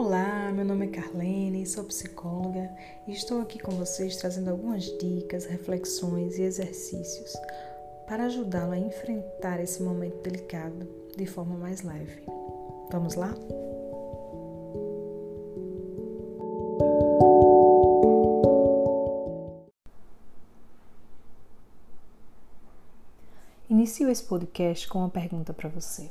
Olá, meu nome é Carlene, sou psicóloga e estou aqui com vocês trazendo algumas dicas, reflexões e exercícios para ajudá-lo a enfrentar esse momento delicado de forma mais leve. Vamos lá? Inicio esse podcast com uma pergunta para você.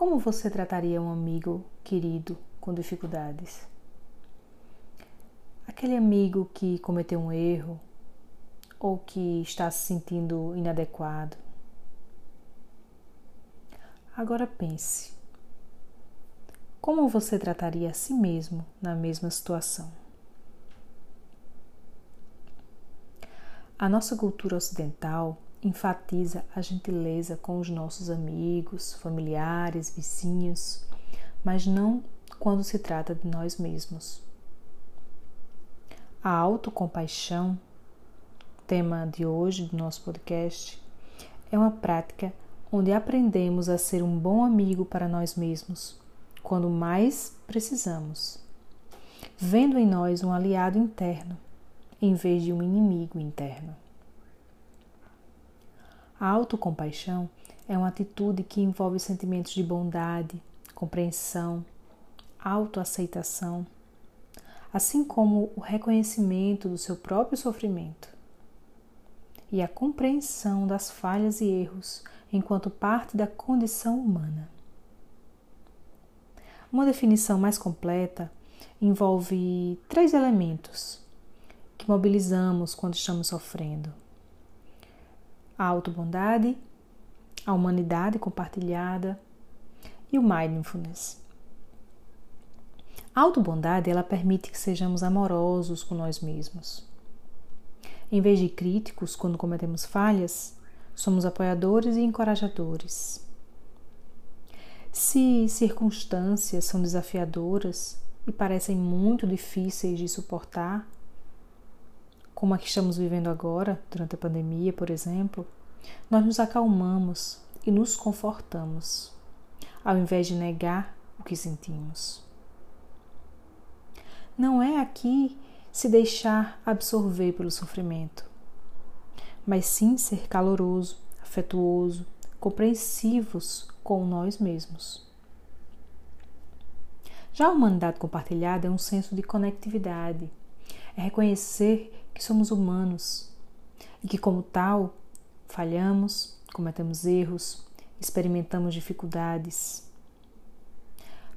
Como você trataria um amigo querido com dificuldades? Aquele amigo que cometeu um erro ou que está se sentindo inadequado. Agora pense: como você trataria a si mesmo na mesma situação? A nossa cultura ocidental enfatiza a gentileza com os nossos amigos, familiares, vizinhos, mas não quando se trata de nós mesmos. A autocompaixão, tema de hoje do nosso podcast, é uma prática onde aprendemos a ser um bom amigo para nós mesmos quando mais precisamos, vendo em nós um aliado interno em vez de um inimigo interno. A autocompaixão é uma atitude que envolve sentimentos de bondade, compreensão, autoaceitação, assim como o reconhecimento do seu próprio sofrimento e a compreensão das falhas e erros enquanto parte da condição humana. Uma definição mais completa envolve três elementos que mobilizamos quando estamos sofrendo a autobondade, a humanidade compartilhada e o mindfulness. A autobondade ela permite que sejamos amorosos com nós mesmos. Em vez de críticos quando cometemos falhas, somos apoiadores e encorajadores. Se circunstâncias são desafiadoras e parecem muito difíceis de suportar, como a que estamos vivendo agora, durante a pandemia, por exemplo, nós nos acalmamos e nos confortamos, ao invés de negar o que sentimos. Não é aqui se deixar absorver pelo sofrimento, mas sim ser caloroso, afetuoso, compreensivos com nós mesmos. Já a humanidade compartilhada é um senso de conectividade, é reconhecer que somos humanos e que, como tal, falhamos, cometemos erros, experimentamos dificuldades.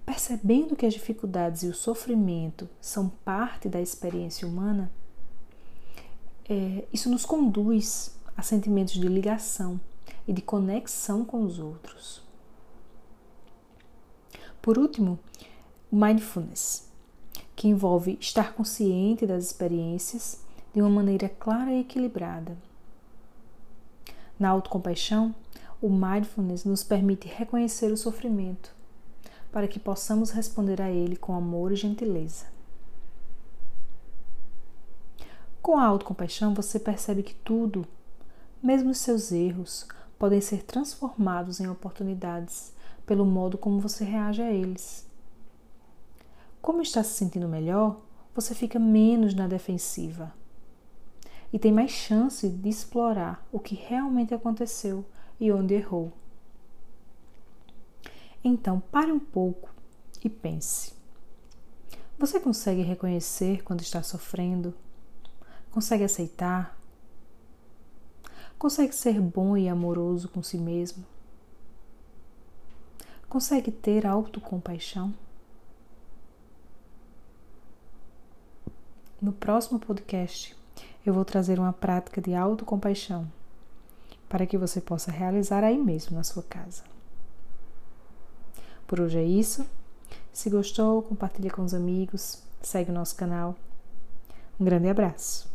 Percebendo que as dificuldades e o sofrimento são parte da experiência humana, é, isso nos conduz a sentimentos de ligação e de conexão com os outros. Por último, mindfulness, que envolve estar consciente das experiências de uma maneira clara e equilibrada. Na autocompaixão, o mindfulness nos permite reconhecer o sofrimento, para que possamos responder a ele com amor e gentileza. Com a autocompaixão, você percebe que tudo, mesmo os seus erros, podem ser transformados em oportunidades pelo modo como você reage a eles. Como está se sentindo melhor, você fica menos na defensiva e tem mais chance de explorar o que realmente aconteceu e onde errou. Então, pare um pouco e pense. Você consegue reconhecer quando está sofrendo? Consegue aceitar? Consegue ser bom e amoroso com si mesmo? Consegue ter autocompaixão? No próximo podcast, eu vou trazer uma prática de autocompaixão para que você possa realizar aí mesmo na sua casa. Por hoje é isso. Se gostou, compartilhe com os amigos, segue o nosso canal. Um grande abraço.